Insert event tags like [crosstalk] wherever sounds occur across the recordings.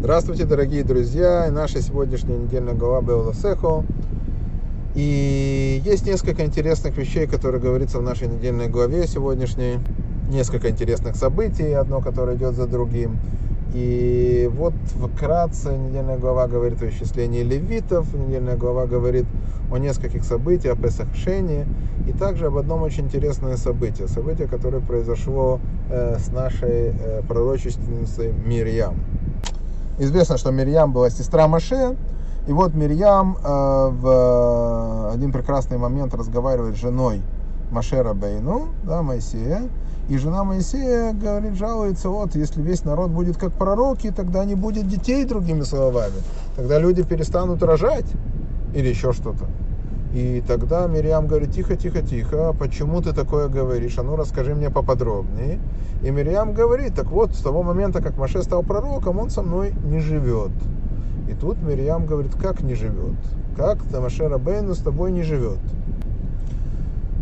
Здравствуйте, дорогие друзья! Наша сегодняшняя недельная глава Беоласехо. И есть несколько интересных вещей, которые говорится в нашей недельной главе сегодняшней. Несколько интересных событий, одно, которое идет за другим. И вот вкратце недельная глава говорит о исчислении левитов, недельная глава говорит о нескольких событиях, о Песахшене, и также об одном очень интересное событии, событие, которое произошло э, с нашей э, пророчественницей Мирьям. Известно, что Мирьям была сестра Маше, и вот Мирьям э, в один прекрасный момент разговаривает с женой Машера Бейну, да, Моисея, и жена Моисея говорит, жалуется, вот, если весь народ будет как пророки, тогда не будет детей, другими словами. Тогда люди перестанут рожать или еще что-то. И тогда Мириам говорит, тихо, тихо, тихо, почему ты такое говоришь? А ну расскажи мне поподробнее. И Мириам говорит, так вот, с того момента, как Маше стал пророком, он со мной не живет. И тут Мириам говорит, как не живет? Как Маше Рабейну с тобой не живет?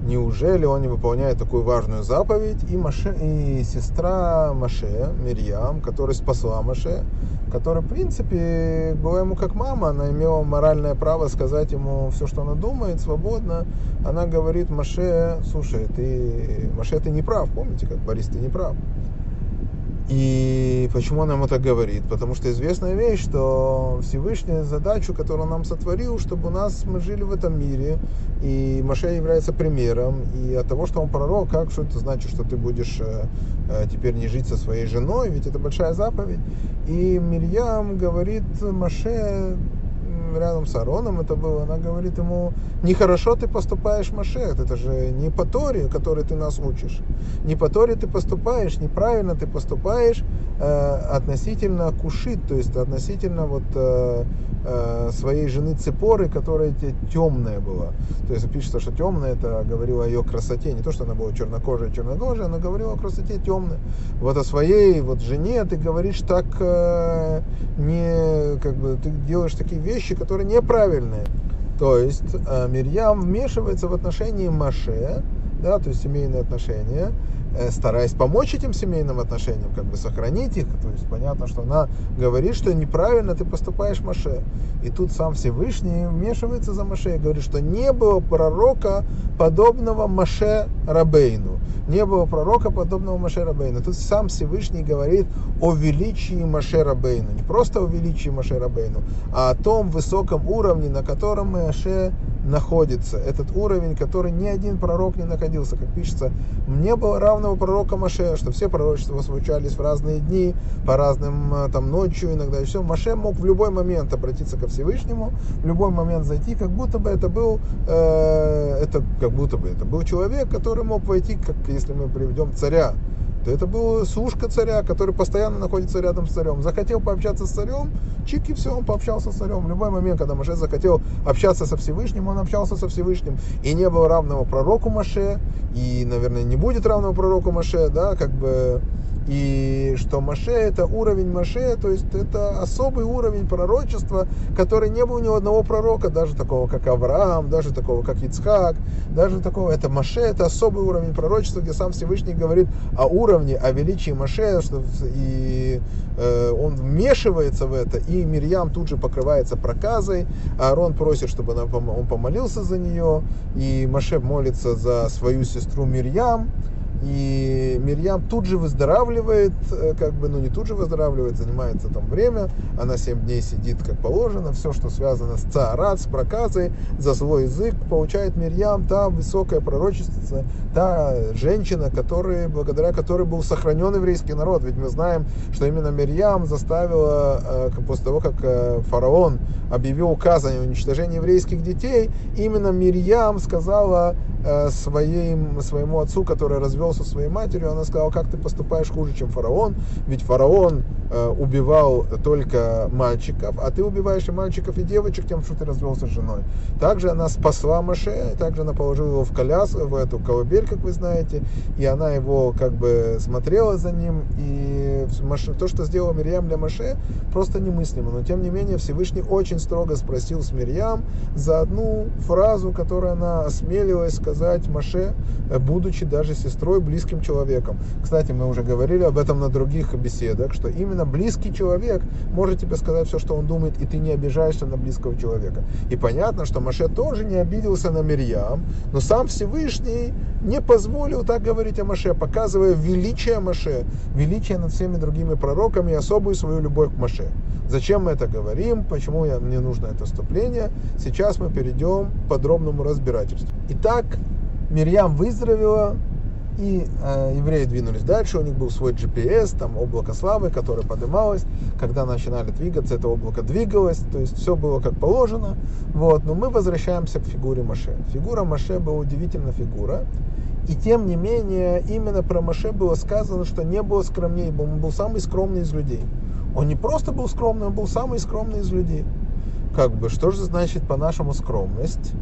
Неужели он не выполняет такую важную заповедь? И, Маше, и сестра Маше, Мирьям, которая спасла Маше, которая, в принципе, была ему как мама, она имела моральное право сказать ему все, что она думает, свободно. Она говорит Маше, слушай, ты, Маше, ты не прав, помните, как Борис, ты не прав. И почему он ему так говорит? Потому что известная вещь, что Всевышний задачу, которую он нам сотворил, чтобы у нас мы жили в этом мире, и Маше является примером, и от того, что он пророк, как что это значит, что ты будешь э, э, теперь не жить со своей женой, ведь это большая заповедь. И Мирьям говорит Маше, рядом с Ароном это было, она говорит ему, нехорошо ты поступаешь, Машех, это же не по Торе, которой ты нас учишь. Не по Торе ты поступаешь, неправильно ты поступаешь э, относительно кушит, то есть относительно вот э, своей жены Цепоры, которая темная была. То есть пишется, что темная, это говорила о ее красоте, не то, что она была чернокожая, чернокожая, она говорила о красоте темной. Вот о своей вот жене ты говоришь так э, не, как бы, ты делаешь такие вещи, которые неправильные. То есть э, Мирьям вмешивается в отношении Маше, да, то есть семейные отношения, Э, стараясь помочь этим семейным отношениям, как бы сохранить их. То есть понятно, что она говорит, что неправильно ты поступаешь Маше. И тут сам Всевышний вмешивается за Маше и говорит, что не было пророка подобного Маше Рабейну. Не было пророка подобного Маше Рабейну. Тут сам Всевышний говорит о величии Маше Рабейну. Не просто о величии Маше Рабейну, а о том высоком уровне, на котором Маше находится. Этот уровень, который ни один пророк не находился. Как пишется, не было равного пророка Маше, что все пророчества случались в разные дни, по разным э, там ночью иногда и все. Маше мог в любой момент обратиться ко Всевышнему, в любой момент зайти, как будто бы это был, э, это как будто бы это был человек, который мог войти, как если мы приведем царя то это был служка царя, который постоянно находится рядом с царем. Захотел пообщаться с царем, чик и все, он пообщался с царем. В любой момент, когда Маше захотел общаться со Всевышним, он общался со Всевышним. И не было равного пророку Маше, и, наверное, не будет равного пророку Маше, да, как бы и что Маше это уровень Маше, то есть это особый уровень пророчества, который не был ни у одного пророка, даже такого как Авраам, даже такого как Ицхак, даже такого, это Маше, это особый уровень пророчества, где сам Всевышний говорит о уровне, о величии Маше, что, и э, он вмешивается в это, и Мирьям тут же покрывается проказой, Аарон просит, чтобы он помолился за нее, и Маше молится за свою сестру Мирьям, и Мирьям тут же выздоравливает, э, как бы, ну не тут же выздоравливает, занимается там время, она 7 дней сидит как положено, все, что связано с царат, с проказой, за свой язык, получает Мирьям, та высокая пророчественница, та женщина, которая, благодаря которой был сохранен еврейский народ. Ведь мы знаем, что именно Мирьям заставила, э, после того, как э, фараон объявил указ о уничтожении еврейских детей, именно Мирьям сказала своим, своему отцу, который развел развел со своей матерью, она сказала, как ты поступаешь хуже, чем фараон, ведь фараон э, убивал только мальчиков, а ты убиваешь и мальчиков, и девочек тем, что ты развелся с женой. Также она спасла Маше, также она положила его в коляс, в эту колыбель, как вы знаете, и она его как бы смотрела за ним, и то, что сделала Мирьям для Маше, просто немыслимо. Но тем не менее Всевышний очень строго спросил с Мирьям за одну фразу, которую она осмелилась сказать Маше, э, будучи даже сестрой, близким человеком. Кстати, мы уже говорили об этом на других беседах, что именно близкий человек может тебе сказать все, что он думает, и ты не обижаешься на близкого человека. И понятно, что Маше тоже не обиделся на Мирьям, но сам Всевышний не позволил так говорить о Маше, показывая величие Маше, величие над всеми другими пророками и особую свою любовь к Маше. Зачем мы это говорим, почему я, мне нужно это вступление, сейчас мы перейдем к подробному разбирательству. Итак, Мирьям выздоровела, и э, евреи двинулись дальше, у них был свой GPS, там облако славы, которое поднималось, когда начинали двигаться, это облако двигалось, то есть все было как положено, вот, но мы возвращаемся к фигуре Маше. Фигура Маше была удивительная фигура, и тем не менее, именно про Маше было сказано, что не было скромнее, он был самый скромный из людей. Он не просто был скромный, он был самый скромный из людей. Как бы, что же значит по-нашему скромность?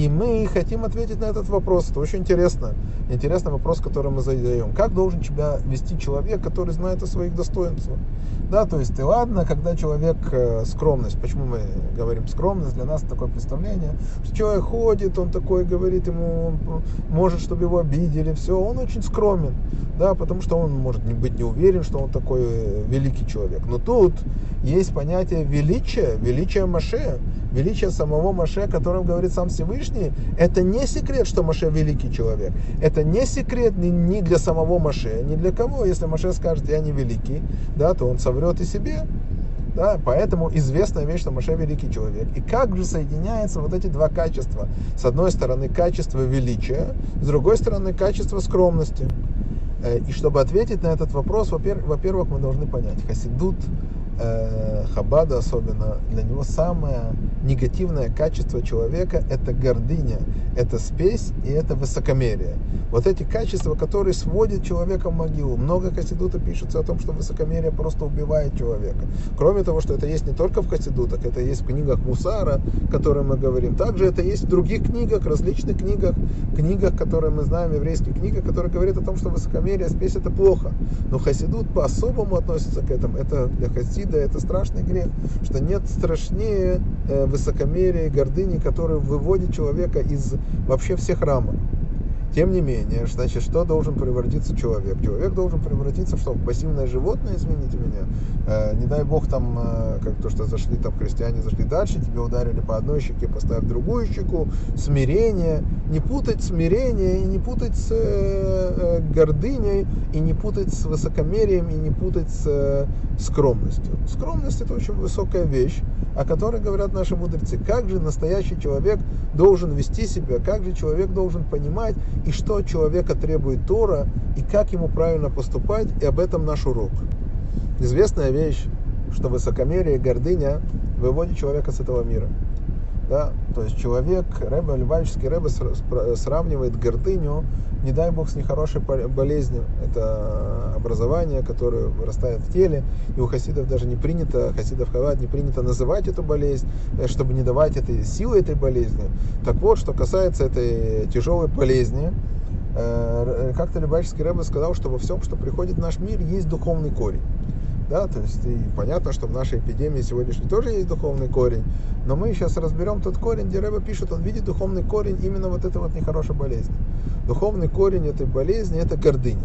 И мы хотим ответить на этот вопрос. Это очень интересно. Интересный вопрос, который мы задаем. Как должен тебя вести человек, который знает о своих достоинствах? Да, то есть, и ладно, когда человек э, скромность, почему мы говорим скромность, для нас такое представление, что человек ходит, он такой говорит, ему может, чтобы его обидели, все, он очень скромен, да, потому что он может не быть не уверен, что он такой э, великий человек. Но тут есть понятие величия, величия Маше, величие самого Маше, о котором говорит сам Всевышний, это не секрет, что Маше великий человек. Это не секрет ни, ни для самого Маше, ни для кого. Если Маше скажет, я не великий, да, то он соврет и себе. Да, поэтому известная вещь, что Маше великий человек. И как же соединяются вот эти два качества? С одной стороны, качество величия, с другой стороны, качество скромности. Э, и чтобы ответить на этот вопрос, во-первых, мы должны понять, Хасидут э, Хабада особенно, для него самое негативное качество человека – это гордыня, это спесь и это высокомерие. Вот эти качества, которые сводят человека в могилу. Много хасидута пишется о том, что высокомерие просто убивает человека. Кроме того, что это есть не только в хасидутах, это есть в книгах Мусара, о которых мы говорим. Также это есть в других книгах, различных книгах, книгах, которые мы знаем, еврейских книгах, которые говорят о том, что высокомерие, спесь – это плохо. Но хасидут по-особому относится к этому. Это для хасида это страшный грех, что нет страшнее э, высокомерия и гордыни, которые выводит человека из вообще всех рамок. Тем не менее, значит, что должен превратиться человек? Человек должен превратиться в что? Пассивное животное, извините меня. Э, не дай бог там, э, как то, что зашли там христиане, зашли дальше, тебе ударили по одной щеке, поставив другую щеку. Смирение. Не путать смирение и не путать с э, э гордыней, и не путать с высокомерием, и не путать с э, скромностью. Скромность это очень высокая вещь, о которой говорят наши мудрецы. Как же настоящий человек должен вести себя, как же человек должен понимать и что от человека требует Тора, и как ему правильно поступать, и об этом наш урок. Известная вещь, что высокомерие и гордыня выводит человека с этого мира. Да? То есть человек, Рэбе, Любавический Рэбе сравнивает гордыню, не дай бог, с нехорошей болезнью. Это образование, которое вырастает в теле, и у хасидов даже не принято, хасидов Хавад не принято называть эту болезнь, э, чтобы не давать этой силы этой болезни. Так вот, что касается этой тяжелой болезни, э, как-то Любавический Рэбе сказал, что во всем, что приходит в наш мир, есть духовный корень да, то есть и понятно, что в нашей эпидемии сегодняшней тоже есть духовный корень, но мы сейчас разберем тот корень, где Рэба пишет, он видит духовный корень именно вот этой вот нехорошей болезни. Духовный корень этой болезни – это гордыня.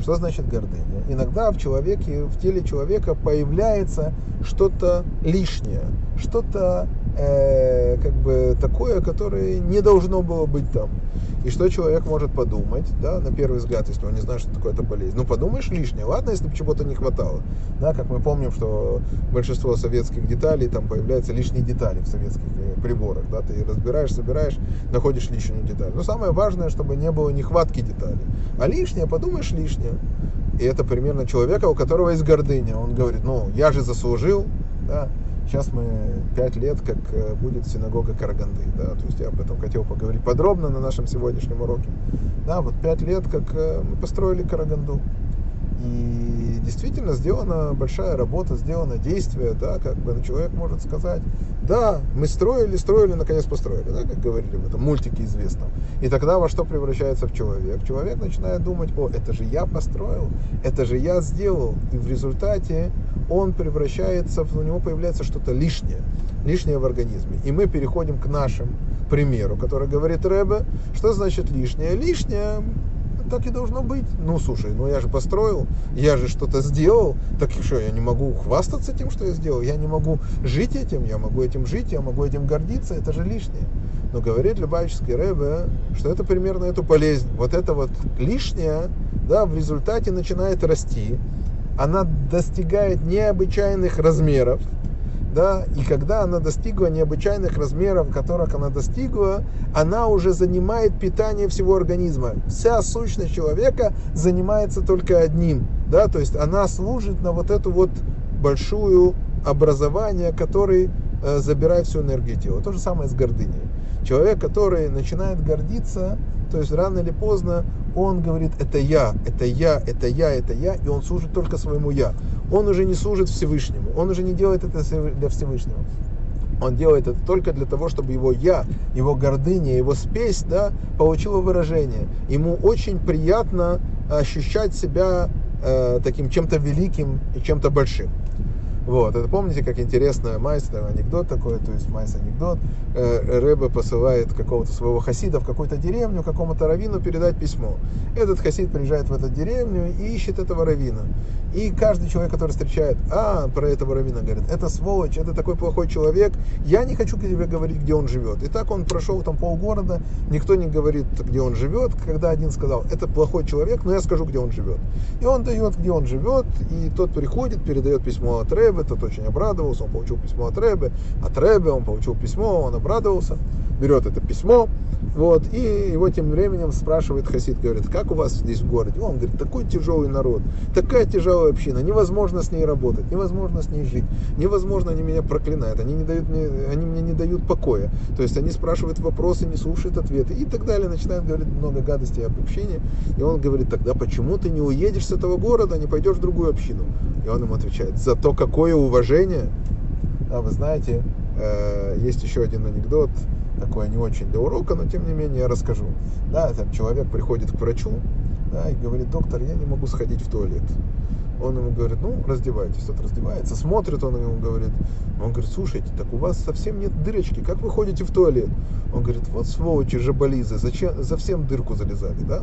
Что значит гордыня? Иногда в человеке, в теле человека появляется что-то лишнее, что-то э, как бы такое, которое не должно было быть там. И что человек может подумать, да, на первый взгляд, если он не знает, что такое эта болезнь. Ну, подумаешь лишнее, ладно, если бы чего-то не хватало. Да, как мы помним, что большинство советских деталей, там появляются лишние детали в советских э, приборах, да, ты разбираешь, собираешь, находишь лишнюю деталь. Но самое важное, чтобы не было нехватки деталей. А лишнее, подумаешь лишнее. И это примерно человека, у которого есть гордыня. Он говорит, ну, я же заслужил, да, Сейчас мы пять лет, как э, будет синагога Караганды, да, то есть я об этом хотел поговорить подробно на нашем сегодняшнем уроке. Да, вот пять лет, как э, мы построили Караганду. И действительно сделана большая работа, сделано действие, да, как бы человек может сказать, да, мы строили, строили, наконец построили, да, как говорили в этом мультике известном. И тогда во что превращается в человек? Человек начинает думать, о, это же я построил, это же я сделал. И в результате он превращается, у него появляется что-то лишнее, лишнее в организме. И мы переходим к нашему примеру, который говорит Рэбе, что значит лишнее? Лишнее так и должно быть. Ну, слушай, ну я же построил, я же что-то сделал, так что, я не могу хвастаться тем, что я сделал, я не могу жить этим, я могу этим жить, я могу этим гордиться, это же лишнее. Но говорит Любавический Рэбе, что это примерно эту болезнь, вот это вот лишнее, да, в результате начинает расти, она достигает необычайных размеров, да, и когда она достигла необычайных размеров, которых она достигла, она уже занимает питание всего организма. Вся сущность человека занимается только одним, да, то есть она служит на вот эту вот большую образование, который э, забирает всю энергию тела. То же самое с гордыней. Человек, который начинает гордиться, то есть рано или поздно он говорит, это я, это я, это я, это я, и он служит только своему я. Он уже не служит Всевышнему, он уже не делает это для Всевышнего. Он делает это только для того, чтобы его я, его гордыня, его спесь, да, получила выражение. Ему очень приятно ощущать себя э, таким чем-то великим и чем-то большим. Вот, это помните, как интересно, майсе, анекдот такой, то есть майсе анекдот, э, Рэбе посылает какого-то своего хасида в какую-то деревню, какому-то раввину передать письмо. Этот хасид приезжает в эту деревню и ищет этого раввина. И каждый человек, который встречает, а, про этого раввина говорит, это сволочь, это такой плохой человек, я не хочу к тебе говорить, где он живет. И так он прошел там полгорода, никто не говорит, где он живет, когда один сказал, это плохой человек, но я скажу, где он живет. И он дает, где он живет, и тот приходит, передает письмо от Рэбе, Рэбе, тот очень обрадовался, он получил письмо от Рэбе, от Рэбе он получил письмо, он обрадовался, берет это письмо, вот, и его тем временем спрашивает Хасид, говорит, как у вас здесь в городе? Он говорит, такой тяжелый народ, такая тяжелая община, невозможно с ней работать, невозможно с ней жить, невозможно, они меня проклинают, они, не дают мне, они мне не дают покоя. То есть они спрашивают вопросы, не слушают ответы и так далее, начинают говорить много гадостей об общине. И он говорит, тогда почему ты не уедешь с этого города, не пойдешь в другую общину? И он ему отвечает, зато какое уважение. А вы знаете, э, есть еще один анекдот, такое не очень для урока, но тем не менее я расскажу. Да, там человек приходит к врачу, да, и говорит, доктор, я не могу сходить в туалет. Он ему говорит, ну, раздевайтесь. Тот раздевается, смотрит, он ему говорит, он говорит, слушайте, так у вас совсем нет дырочки, как вы ходите в туалет? Он говорит, вот сволочи, жаболизы, зачем, за всем дырку залезали, да?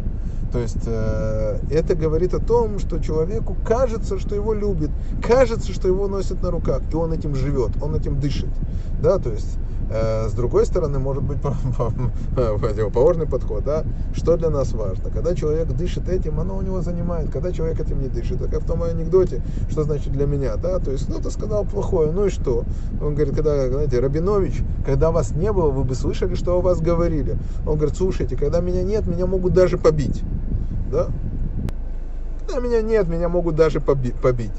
То есть э, это говорит о том, что человеку кажется, что его любит, кажется, что его носят на руках, и он этим живет, он этим дышит, да, то есть с другой стороны, может быть [laughs] противоположный подход. Да? Что для нас важно? Когда человек дышит этим, оно у него занимает. Когда человек этим не дышит, как в том анекдоте, что значит для меня. Да? То есть кто-то сказал плохое, ну и что? Он говорит, когда, знаете, Рабинович, когда вас не было, вы бы слышали, что о вас говорили. Он говорит, слушайте, когда меня нет, меня могут даже побить. Да? Когда меня нет, меня могут даже побить.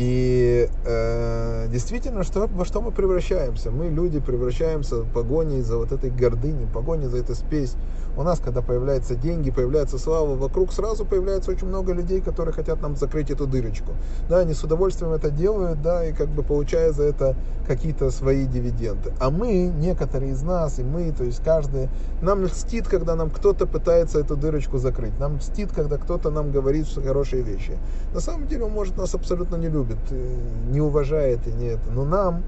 И э, действительно, что, во что мы превращаемся? Мы, люди, превращаемся в погоне за вот этой гордыней, погоне за этой спесь. У нас, когда появляются деньги, появляется слава, вокруг сразу появляется очень много людей, которые хотят нам закрыть эту дырочку. Да, они с удовольствием это делают, да, и как бы получая за это какие-то свои дивиденды. А мы, некоторые из нас, и мы, то есть каждый, нам льстит, когда нам кто-то пытается эту дырочку закрыть. Нам льстит, когда кто-то нам говорит хорошие вещи. На самом деле он может нас абсолютно не любить любит, не уважает и не это. Но нам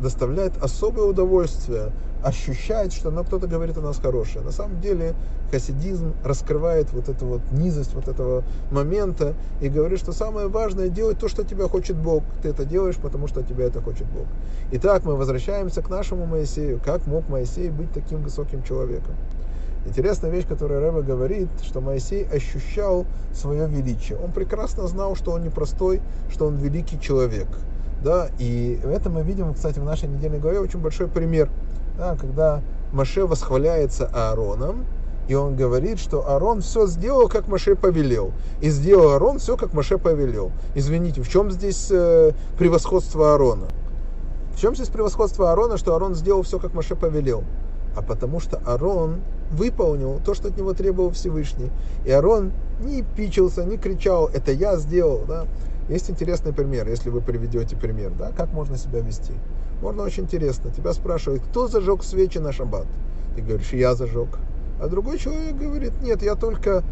доставляет особое удовольствие ощущать, что ну, кто-то говорит о нас хорошее. На самом деле хасидизм раскрывает вот эту вот низость вот этого момента и говорит, что самое важное делать то, что тебя хочет Бог. Ты это делаешь, потому что тебя это хочет Бог. Итак, мы возвращаемся к нашему Моисею. Как мог Моисей быть таким высоким человеком? Интересная вещь, которую Рэба говорит, что Моисей ощущал свое величие. Он прекрасно знал, что он непростой, что он великий человек. Да, и это мы видим, кстати, в нашей недельной главе очень большой пример, да, когда Маше восхваляется Аароном, и он говорит, что Аарон все сделал, как Маше повелел. И сделал Аарон все, как Маше повелел. Извините, в чем здесь э, превосходство Аарона? В чем здесь превосходство Аарона, что Аарон сделал все, как Маше повелел? А потому что Аарон выполнил то, что от него требовал Всевышний. И Арон не пичился, не кричал, это я сделал. Да? Есть интересный пример, если вы приведете пример, да, как можно себя вести. Можно очень интересно. Тебя спрашивают, кто зажег свечи на шаббат? Ты говоришь, я зажег. А другой человек говорит, нет, я только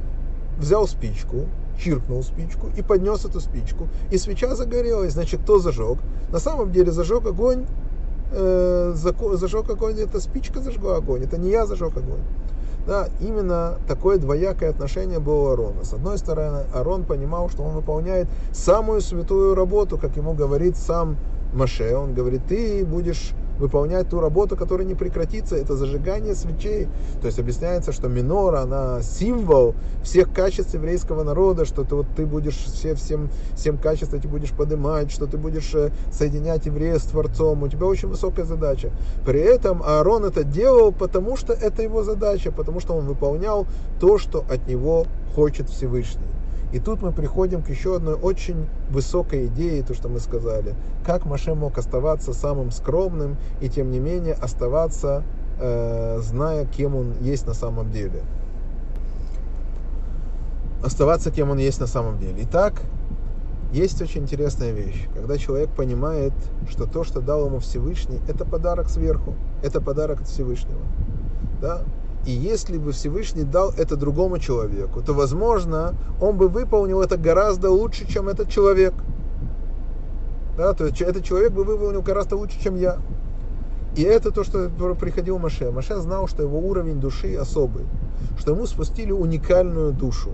взял спичку, чиркнул спичку и поднес эту спичку. И свеча загорелась. Значит, кто зажег? На самом деле зажег огонь, э, зажег огонь, это спичка зажгла огонь, это не я зажег огонь. Да, именно такое двоякое отношение было у Арона. С одной стороны, Арон понимал, что он выполняет самую святую работу, как ему говорит сам Маше. Он говорит, ты будешь выполнять ту работу, которая не прекратится, это зажигание свечей. То есть объясняется, что минора, она символ всех качеств еврейского народа, что ты, вот, ты будешь все, всем, всем качеств эти будешь поднимать, что ты будешь э, соединять еврея с Творцом. У тебя очень высокая задача. При этом Аарон это делал, потому что это его задача, потому что он выполнял то, что от него хочет Всевышний. И тут мы приходим к еще одной очень высокой идее, то, что мы сказали. Как Маше мог оставаться самым скромным и, тем не менее, оставаться, э, зная, кем он есть на самом деле. Оставаться, кем он есть на самом деле. Итак, есть очень интересная вещь, когда человек понимает, что то, что дал ему Всевышний, это подарок сверху, это подарок от Всевышнего. Да? И если бы Всевышний дал это другому человеку, то, возможно, он бы выполнил это гораздо лучше, чем этот человек. Да, то есть этот человек бы выполнил гораздо лучше, чем я. И это то, что приходил Маше. Маше знал, что его уровень души особый, что ему спустили уникальную душу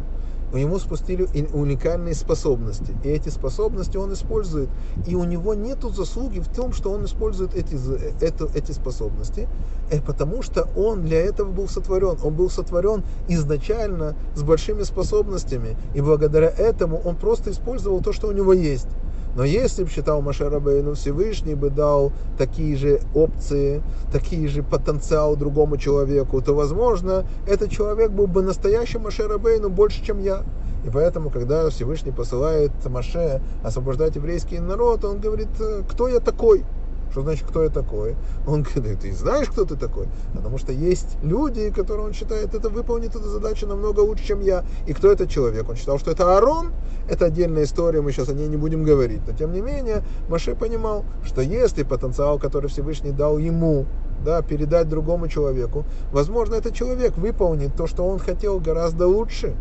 ему спустили уникальные способности. И эти способности он использует. И у него нет заслуги в том, что он использует эти, это, эти способности, э, потому что он для этого был сотворен. Он был сотворен изначально с большими способностями. И благодаря этому он просто использовал то, что у него есть. Но если бы считал Маше Рабейну Всевышний бы дал такие же опции, такие же потенциал другому человеку, то, возможно, этот человек был бы настоящим Маше Рабейну больше, чем я. И поэтому, когда Всевышний посылает Маше освобождать еврейский народ, он говорит, кто я такой? Что значит, кто я такой? Он говорит, ты знаешь, кто ты такой? Потому что есть люди, которые он считает, это выполнит эту задачу намного лучше, чем я. И кто этот человек? Он считал, что это Аарон. Это отдельная история, мы сейчас о ней не будем говорить. Но тем не менее, Маше понимал, что если потенциал, который Всевышний дал ему, да, передать другому человеку, возможно, этот человек выполнит то, что он хотел гораздо лучше.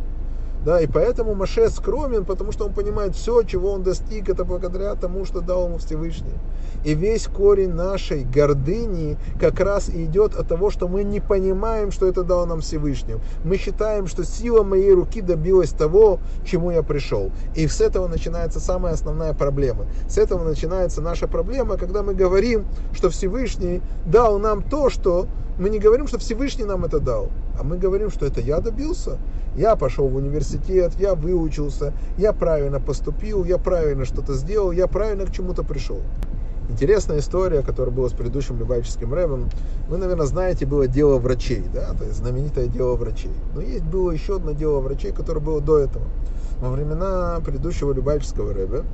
Да, и поэтому Маше скромен, потому что он понимает, все, чего он достиг, это благодаря тому, что дал ему Всевышний. И весь корень нашей гордыни как раз идет от того, что мы не понимаем, что это дал нам Всевышний. Мы считаем, что сила моей руки добилась того, чему я пришел. И с этого начинается самая основная проблема. С этого начинается наша проблема, когда мы говорим, что Всевышний дал нам то, что мы не говорим, что Всевышний нам это дал, а мы говорим, что это я добился. Я пошел в университет, я выучился, я правильно поступил, я правильно что-то сделал, я правильно к чему-то пришел. Интересная история, которая была с предыдущим любавическим рэбом. Вы, наверное, знаете, было дело врачей, да, то есть знаменитое дело врачей. Но есть было еще одно дело врачей, которое было до этого. Во времена предыдущего любавического рэба,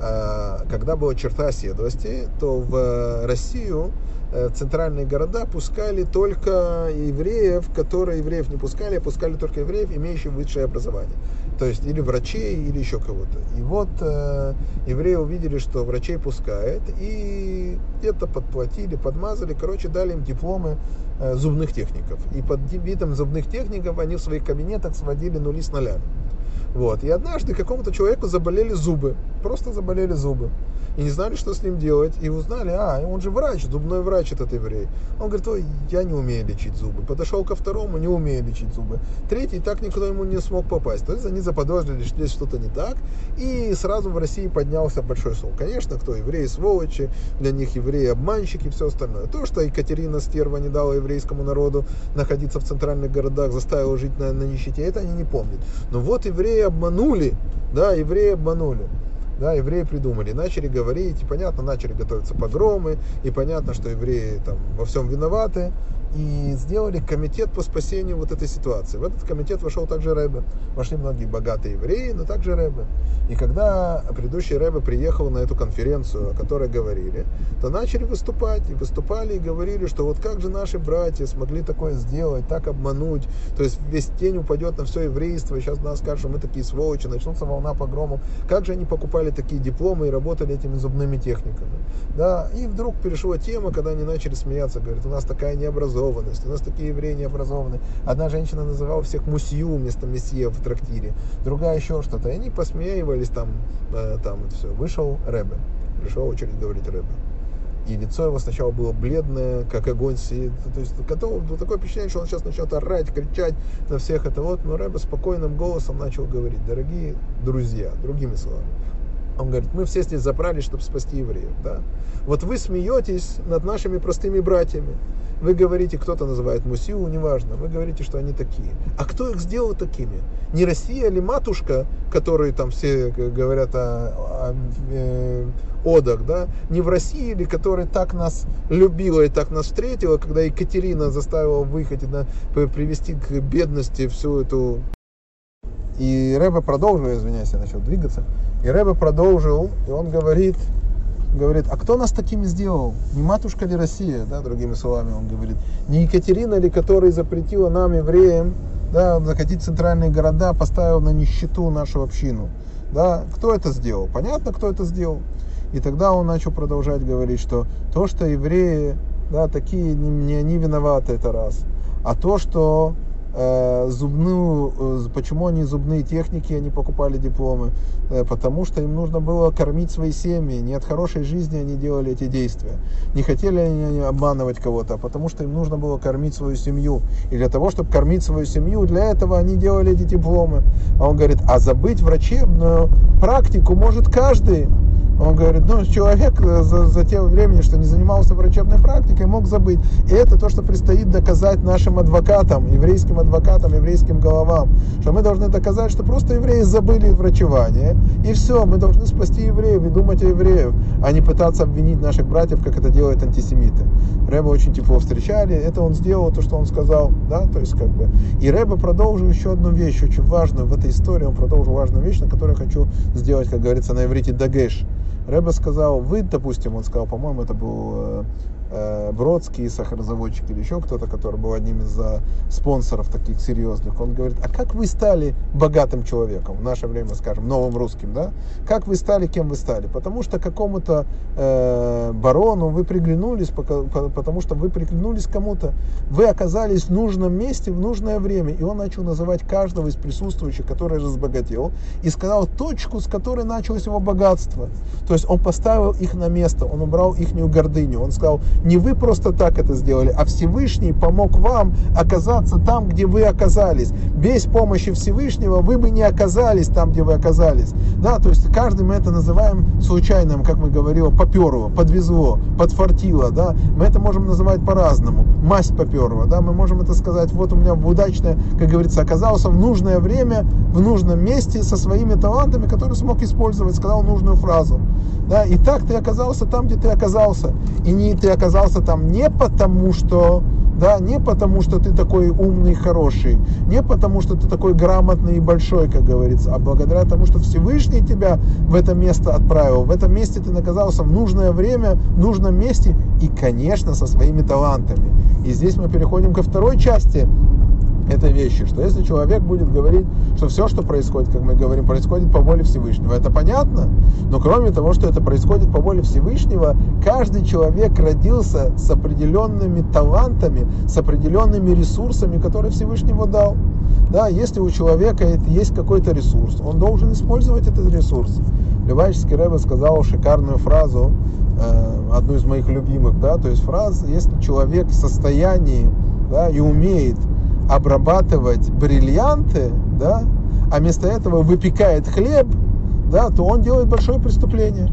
а, когда была черта оседлости, то в Россию Э, центральные города пускали только евреев, которые евреев не пускали, а пускали только евреев, имеющих высшее образование. То есть или врачей, или еще кого-то. И вот э, евреи увидели, что врачей пускают, и где-то подплатили, подмазали, короче, дали им дипломы э, зубных техников. И под видом зубных техников они в своих кабинетах сводили нули с нулями. Вот. И однажды какому-то человеку заболели зубы. Просто заболели зубы и не знали, что с ним делать. И узнали, а, он же врач, зубной врач этот еврей. Он говорит, ой, я не умею лечить зубы. Подошел ко второму, не умею лечить зубы. Третий, так никто ему не смог попасть. То есть они заподозрили, что здесь что-то не так. И сразу в России поднялся большой сон. Конечно, кто евреи, сволочи, для них евреи обманщики и все остальное. То, что Екатерина Стерва не дала еврейскому народу находиться в центральных городах, заставила жить на, на нищете, это они не помнят. Но вот евреи обманули, да, евреи обманули да, евреи придумали, начали говорить, и понятно, начали готовиться погромы, и понятно, что евреи там во всем виноваты, и сделали комитет по спасению вот этой ситуации. В этот комитет вошел также Рэбе. Вошли многие богатые евреи, но также Рэбе. И когда предыдущий Рэбе приехал на эту конференцию, о которой говорили, то начали выступать. И выступали и говорили, что вот как же наши братья смогли такое сделать, так обмануть. То есть весь тень упадет на все еврейство. И сейчас нас скажут, что мы такие сволочи, начнутся волна погромов. Как же они покупали такие дипломы и работали этими зубными техниками. Да? И вдруг перешла тема, когда они начали смеяться. Говорят, у нас такая необразованность необразованность. У нас такие евреи необразованные. Одна женщина называла всех мусью вместо месье в трактире, другая еще что-то. И они посмеивались там, э, там все. Вышел Рэбе. Пришел очередь говорить Рэбе. И лицо его сначала было бледное, как огонь сидит. То есть готов, было такое впечатление, что он сейчас начнет орать, кричать на всех это вот. Но Рэбе спокойным голосом начал говорить, дорогие друзья, другими словами. Он говорит, мы все здесь забрались, чтобы спасти евреев. Да? Вот вы смеетесь над нашими простыми братьями. Вы говорите, кто-то называет Мусиу, неважно. Вы говорите, что они такие. А кто их сделал такими? Не Россия или матушка, которые там все говорят о, о э, одах, да? Не в России или которая так нас любила и так нас встретила, когда Екатерина заставила выехать, да, привести к бедности всю эту и Рэбе продолжил, извиняюсь, я начал двигаться. И Рэбе продолжил, и он говорит, говорит, а кто нас такими сделал? Не матушка ли Россия, да, другими словами он говорит. Не Екатерина ли, которая запретила нам, евреям, да, захотеть центральные города, поставил на нищету нашу общину. Да, кто это сделал? Понятно, кто это сделал. И тогда он начал продолжать говорить, что то, что евреи, да, такие, не, не они виноваты, это раз. А то, что зубную, почему они зубные техники, они покупали дипломы, потому что им нужно было кормить свои семьи, не от хорошей жизни они делали эти действия, не хотели они обманывать кого-то, а потому что им нужно было кормить свою семью, и для того, чтобы кормить свою семью, для этого они делали эти дипломы. А он говорит, а забыть врачебную практику может каждый, он говорит, ну, человек за, за те времени, что не занимался врачебной практикой, мог забыть. И это то, что предстоит доказать нашим адвокатам, еврейским адвокатам, еврейским головам. Что мы должны доказать, что просто евреи забыли врачевание. И все, мы должны спасти евреев и думать о евреев, а не пытаться обвинить наших братьев, как это делают антисемиты. Рэба очень тепло встречали. Это он сделал, то, что он сказал. Да? То есть, как бы. И Рэба продолжил еще одну вещь, очень важную в этой истории. Он продолжил важную вещь, на которую я хочу сделать, как говорится на иврите, дагеш. Рэба сказал, вы, допустим, он сказал, по-моему, это был э, Бродский, сахарозаводчик или еще кто-то, который был одним из э, спонсоров таких серьезных, он говорит, а как вы стали богатым человеком в наше время, скажем, новым русским, да? Как вы стали, кем вы стали? Потому что какому-то э, барону вы приглянулись, потому что вы приглянулись кому-то, вы оказались в нужном месте в нужное время, и он начал называть каждого из присутствующих, который разбогател, и сказал точку, с которой началось его богатство. То есть он поставил их на место, он убрал их гордыню, он сказал, не вы просто так это сделали, а Всевышний помог вам оказаться там, где вы оказались. Без помощи Всевышнего вы бы не оказались там, где вы оказались. Да, то есть каждый мы это называем случайным, как мы говорили, поперло, подвезло, подфартило, да. Мы это можем называть по-разному. Масть поперла, да. Мы можем это сказать, вот у меня удачное, как говорится, оказался в нужное время, в нужном месте со своими талантами, которые смог использовать, сказал нужную фразу. Да, и так ты оказался там, где ты оказался. И не ты оказался там не потому, что да, не потому, что ты такой умный, хороший, не потому, что ты такой грамотный и большой, как говорится, а благодаря тому, что Всевышний тебя в это место отправил. В этом месте ты оказался в нужное время, в нужном месте и, конечно, со своими талантами. И здесь мы переходим ко второй части этой вещи, что если человек будет говорить, что все, что происходит, как мы говорим, происходит по воле Всевышнего, это понятно, но кроме того, что это происходит по воле Всевышнего, каждый человек родился с определенными талантами, с определенными ресурсами, которые Всевышнего дал. Да, если у человека есть какой-то ресурс, он должен использовать этот ресурс. Левайческий Рэбе сказал шикарную фразу, э, одну из моих любимых, да, то есть фраза, если человек в состоянии да, и умеет обрабатывать бриллианты, да, а вместо этого выпекает хлеб, да, то он делает большое преступление.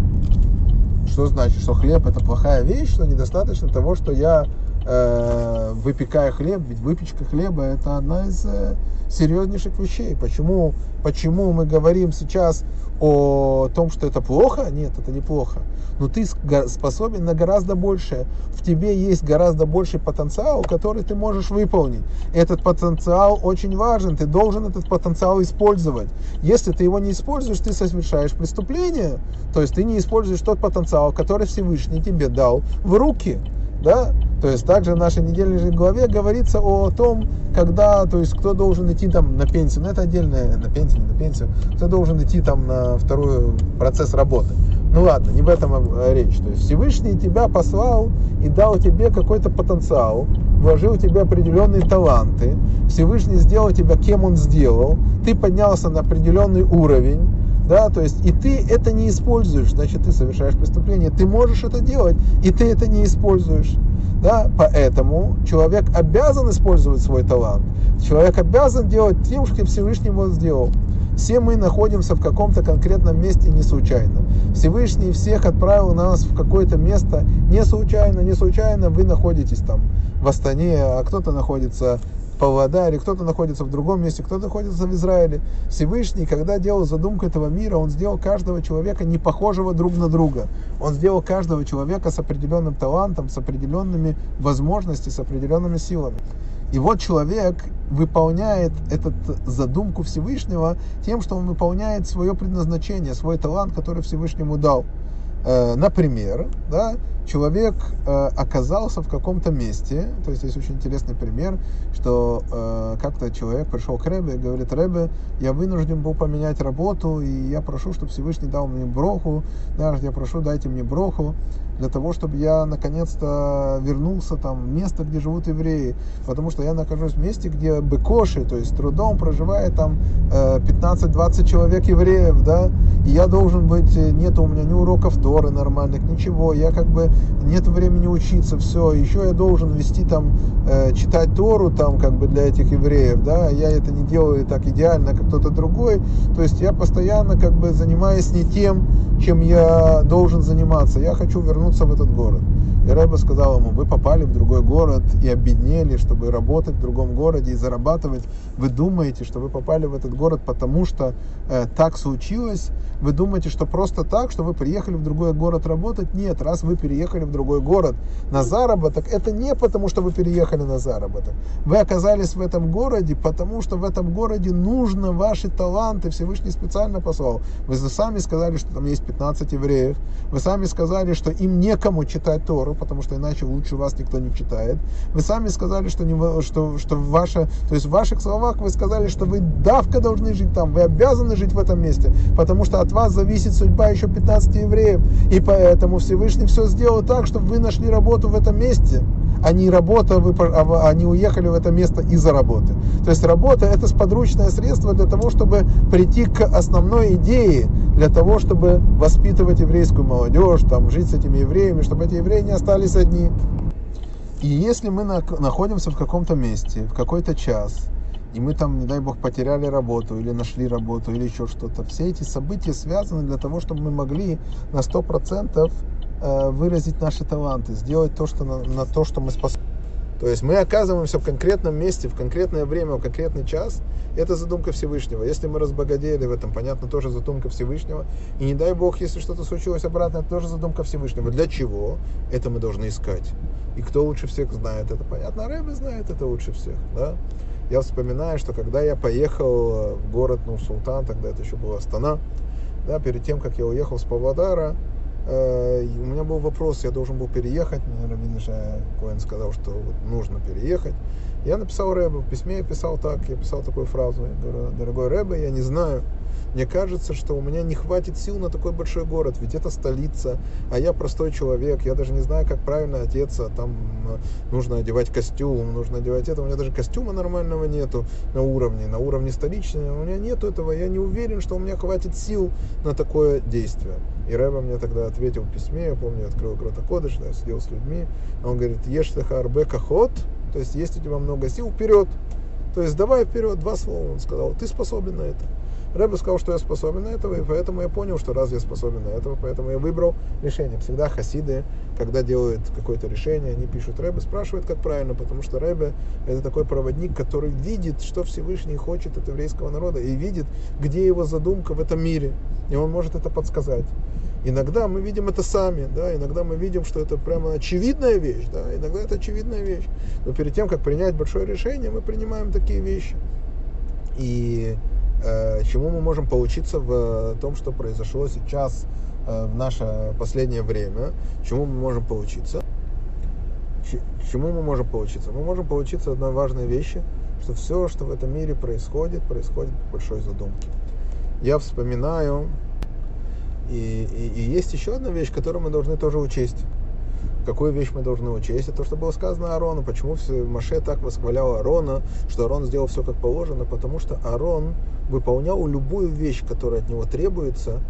Что значит, что хлеб это плохая вещь, что недостаточно того, что я выпекая хлеб, ведь выпечка хлеба это одна из э, серьезнейших вещей. Почему, почему мы говорим сейчас о том, что это плохо? Нет, это не плохо. Но ты способен на гораздо большее. В тебе есть гораздо больший потенциал, который ты можешь выполнить. Этот потенциал очень важен. Ты должен этот потенциал использовать. Если ты его не используешь, ты совершаешь преступление. То есть ты не используешь тот потенциал, который Всевышний тебе дал в руки. Да? То есть также в нашей недельной главе говорится о том, когда, то есть кто должен идти там на пенсию, ну это отдельная, на пенсию, не на пенсию, кто должен идти там на второй процесс работы. Ну ладно, не в этом речь. То есть Всевышний тебя послал и дал тебе какой-то потенциал, вложил в тебя определенные таланты, Всевышний сделал тебя кем он сделал, ты поднялся на определенный уровень, да, то есть и ты это не используешь, значит ты совершаешь преступление. Ты можешь это делать, и ты это не используешь. Да, поэтому человек обязан использовать свой талант. Человек обязан делать тем, что Всевышний его сделал. Все мы находимся в каком-то конкретном месте не случайно. Всевышний всех отправил нас в какое-то место не случайно, не случайно вы находитесь там в Астане, а кто-то находится Павлодаре, кто-то находится в другом месте, кто-то находится в Израиле. Всевышний, когда делал задумку этого мира, он сделал каждого человека не похожего друг на друга. Он сделал каждого человека с определенным талантом, с определенными возможностями, с определенными силами. И вот человек выполняет эту задумку Всевышнего тем, что он выполняет свое предназначение, свой талант, который Всевышнему дал. Э, например, да, человек э, оказался в каком-то месте, то есть есть очень интересный пример, что э, как-то человек пришел к Рэбе и говорит, Рэбе, я вынужден был поменять работу, и я прошу, чтобы Всевышний дал мне броху, да, я прошу, дайте мне броху для того, чтобы я наконец-то вернулся там в место, где живут евреи, потому что я нахожусь в месте, где быкоши, то есть трудом проживает там 15-20 э, человек евреев, да, я должен быть, э, нет у меня ни уроков Торы нормальных, ничего, я как бы, нет времени учиться, все, еще я должен вести там, э, читать Тору там как бы для этих евреев, да, я это не делаю так идеально, как кто-то другой, то есть я постоянно как бы занимаюсь не тем, чем я должен заниматься, я хочу вернуться вернуться в этот город. И Рэба сказал ему, вы попали в другой город и обеднели, чтобы работать в другом городе и зарабатывать. Вы думаете, что вы попали в этот город, потому что э, так случилось? Вы думаете, что просто так, что вы приехали в другой город работать? Нет, раз вы переехали в другой город на заработок, это не потому, что вы переехали на заработок. Вы оказались в этом городе, потому что в этом городе нужно ваши таланты. Всевышний специально послал. Вы сами сказали, что там есть 15 евреев. Вы сами сказали, что им некому читать Тору потому что иначе лучше вас никто не читает. Вы сами сказали, что, не, что, что ваша, то есть в ваших словах вы сказали, что вы давка должны жить там, вы обязаны жить в этом месте, потому что от вас зависит судьба еще 15 евреев. И поэтому Всевышний все сделал так, чтобы вы нашли работу в этом месте не работа, а они уехали в это место из-за работы. То есть работа это сподручное средство для того, чтобы прийти к основной идее, для того, чтобы воспитывать еврейскую молодежь, там, жить с этими евреями, чтобы эти евреи не остались одни. И если мы находимся в каком-то месте, в какой-то час, и мы там, не дай бог, потеряли работу или нашли работу или еще что-то, все эти события связаны для того, чтобы мы могли на 100% Э, выразить наши таланты, сделать то, что на, на то, что мы способны. То есть мы оказываемся в конкретном месте, в конкретное время, в конкретный час. Это задумка Всевышнего. Если мы разбогатели в этом, понятно, тоже задумка Всевышнего. И не дай Бог, если что-то случилось обратно, это тоже задумка Всевышнего. Для чего? Это мы должны искать. И кто лучше всех знает это, понятно. Рэбе знает это лучше всех. Да? Я вспоминаю, что когда я поехал в город Нур-Султан, тогда это еще была Астана, да, перед тем, как я уехал с Павлодара, Э, у меня был вопрос, я должен был переехать, мне Равин Коэн сказал, что нужно переехать. Я написал Рэбе, в письме я писал так, я писал такую фразу, я говорю, дорогой Рэбе, я не знаю, мне кажется, что у меня не хватит сил на такой большой город, ведь это столица, а я простой человек, я даже не знаю, как правильно одеться, там нужно одевать костюм, нужно одевать это, у меня даже костюма нормального нету на уровне, на уровне столичного, у меня нету этого, я не уверен, что у меня хватит сил на такое действие. И Рэба мне тогда ответил в письме, я помню, я открыл Грота Кодыш, да, сидел с людьми, он говорит, ешь арбе кахот, то есть есть у тебя много сил, вперед. То есть давай вперед, два слова, он сказал, ты способен на это. Рэбе сказал, что я способен на это, и поэтому я понял, что раз я способен на это, поэтому я выбрал решение. Всегда хасиды, когда делают какое-то решение, они пишут Рэбе, спрашивают, как правильно, потому что Рэбе это такой проводник, который видит, что Всевышний хочет от еврейского народа, и видит, где его задумка в этом мире, и он может это подсказать. Иногда мы видим это сами, да, иногда мы видим, что это прямо очевидная вещь, да, иногда это очевидная вещь. Но перед тем, как принять большое решение, мы принимаем такие вещи. И э, чему мы можем поучиться в том, что произошло сейчас э, в наше последнее время, чему мы можем поучиться? Ч, чему мы можем поучиться? Мы можем поучиться одной важной вещи, что все, что в этом мире происходит, происходит по большой задумке. Я вспоминаю и, и, и есть еще одна вещь, которую мы должны тоже учесть. Какую вещь мы должны учесть? Это то, что было сказано Арону. Почему Маше так восхвалял Арона, что Арон сделал все как положено? Потому что Арон выполнял любую вещь, которая от него требуется,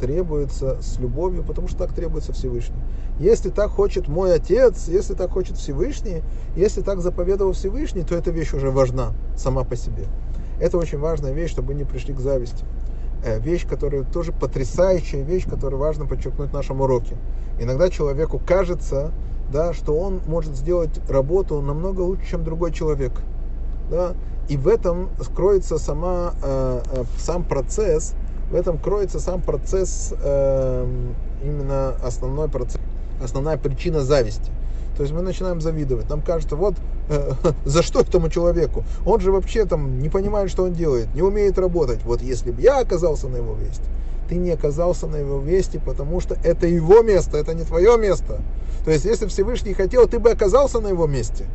требуется с любовью, потому что так требуется Всевышний. Если так хочет мой отец, если так хочет Всевышний, если так заповедовал Всевышний, то эта вещь уже важна сама по себе. Это очень важная вещь, чтобы не пришли к зависти. Э, вещь, которая тоже потрясающая вещь, которую важно подчеркнуть в нашем уроке. Иногда человеку кажется, да, что он может сделать работу намного лучше, чем другой человек. Да? И в этом кроется сама, э, э, сам процесс, в этом кроется сам процесс, э, именно основной процесс, основная причина зависти. То есть мы начинаем завидовать. Нам кажется, вот э, [laughs] за что этому человеку? Он же вообще там не понимает, что он делает, не умеет работать. Вот если бы я оказался на его месте, ты не оказался на его месте, потому что это его место, это не твое место. То есть, если Всевышний хотел, ты бы оказался на его месте.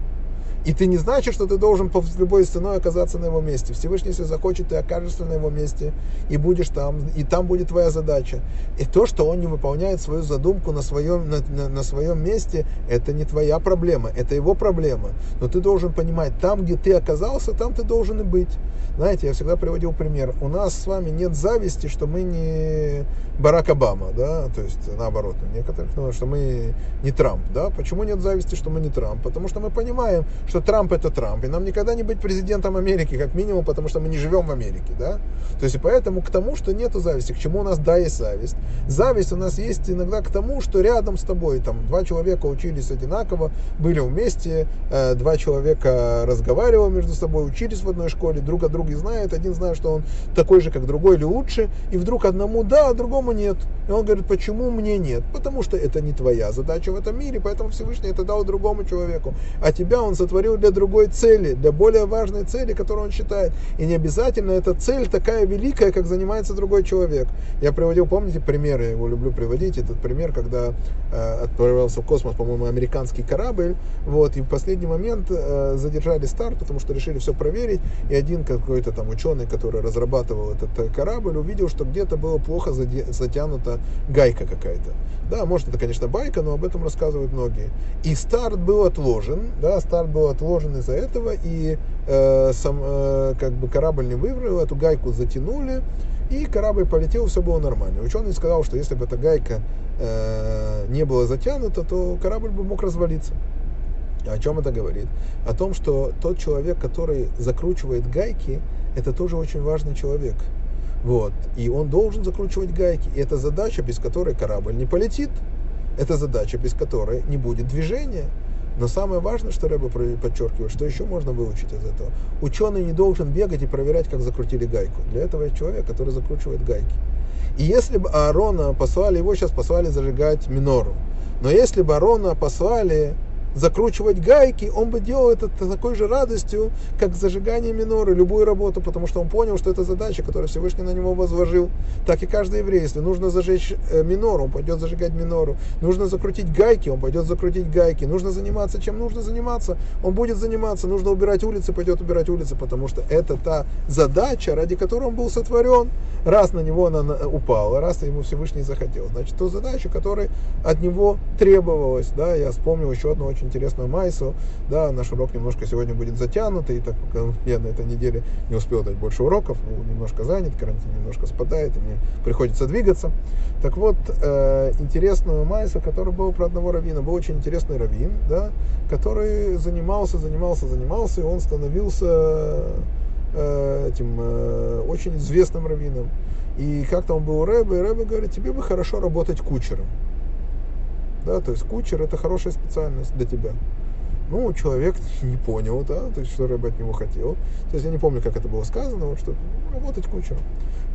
И ты не значит, что ты должен по любой ценой оказаться на его месте. Всевышний, если захочет, ты окажешься на его месте и будешь там, и там будет твоя задача. И то, что он не выполняет свою задумку на своем, на, на, на своем месте, это не твоя проблема, это его проблема. Но ты должен понимать, там, где ты оказался, там ты должен и быть. Знаете, я всегда приводил пример. У нас с вами нет зависти, что мы не Барак Обама, да, то есть наоборот, у некоторых, ну, что мы не Трамп, да. Почему нет зависти, что мы не Трамп? Потому что мы понимаем, что Трамп это Трамп, и нам никогда не быть президентом Америки, как минимум, потому что мы не живем в Америке, да. То есть и поэтому к тому, что нету зависти, к чему у нас да есть зависть. Зависть у нас есть иногда к тому, что рядом с тобой, там, два человека учились одинаково, были вместе, э, два человека разговаривали между собой, учились в одной школе, друг друга друге знает, один знает, что он такой же, как другой или лучше, и вдруг одному да, а другому нет. И он говорит, почему мне нет? Потому что это не твоя задача в этом мире, поэтому Всевышний это дал другому человеку. А тебя он сотворил для другой цели, для более важной цели, которую он считает. И не обязательно эта цель такая великая, как занимается другой человек. Я приводил, помните, примеры, я его люблю приводить, этот пример, когда э, отправился в космос, по-моему, американский корабль, вот, и в последний момент э, задержали старт, потому что решили все проверить, и один как какой-то там ученый, который разрабатывал этот э, корабль, увидел, что где-то было плохо затянута гайка какая-то. Да, может это, конечно, байка, но об этом рассказывают многие. И старт был отложен, да, старт был отложен из-за этого, и э, сам, э, как бы корабль не выбрал, эту гайку затянули, и корабль полетел, все было нормально. Ученый сказал, что если бы эта гайка э, не была затянута, то корабль бы мог развалиться. О чем это говорит? О том, что тот человек, который закручивает гайки, это тоже очень важный человек. Вот. И он должен закручивать гайки. И это задача, без которой корабль не полетит. Это задача, без которой не будет движения. Но самое важное, что Рэба подчеркивает, что еще можно выучить из этого. Ученый не должен бегать и проверять, как закрутили гайку. Для этого есть человек, который закручивает гайки. И если бы Аарона послали, его сейчас послали зажигать минору. Но если бы Аарона послали закручивать гайки, он бы делал это такой же радостью, как зажигание миноры, любую работу, потому что он понял, что это задача, которую Всевышний на него возложил. Так и каждый еврей, если нужно зажечь э, минору, он пойдет зажигать минору. Нужно закрутить гайки, он пойдет закрутить гайки. Нужно заниматься, чем нужно заниматься, он будет заниматься. Нужно убирать улицы, пойдет убирать улицы, потому что это та задача, ради которой он был сотворен. Раз на него она упала, раз ему Всевышний захотел. Значит, то задача, которая от него требовалась. Да, я вспомнил еще одну очень очень интересную майсу. Да, наш урок немножко сегодня будет затянутый, так как я на этой неделе не успел дать больше уроков, ну, немножко занят, карантин немножко спадает, и мне приходится двигаться. Так вот, э, интересную майсу, который был про одного раввина, был очень интересный раввин, да, который занимался, занимался, занимался, и он становился э, этим э, очень известным раввином. И как-то он был у Рэбе, и Рэбе говорит, тебе бы хорошо работать кучером. Да, то есть кучер это хорошая специальность для тебя. Ну, человек не понял, да, то есть, что Рэбе от него хотел. То есть, я не помню, как это было сказано, вот, что работать кучером.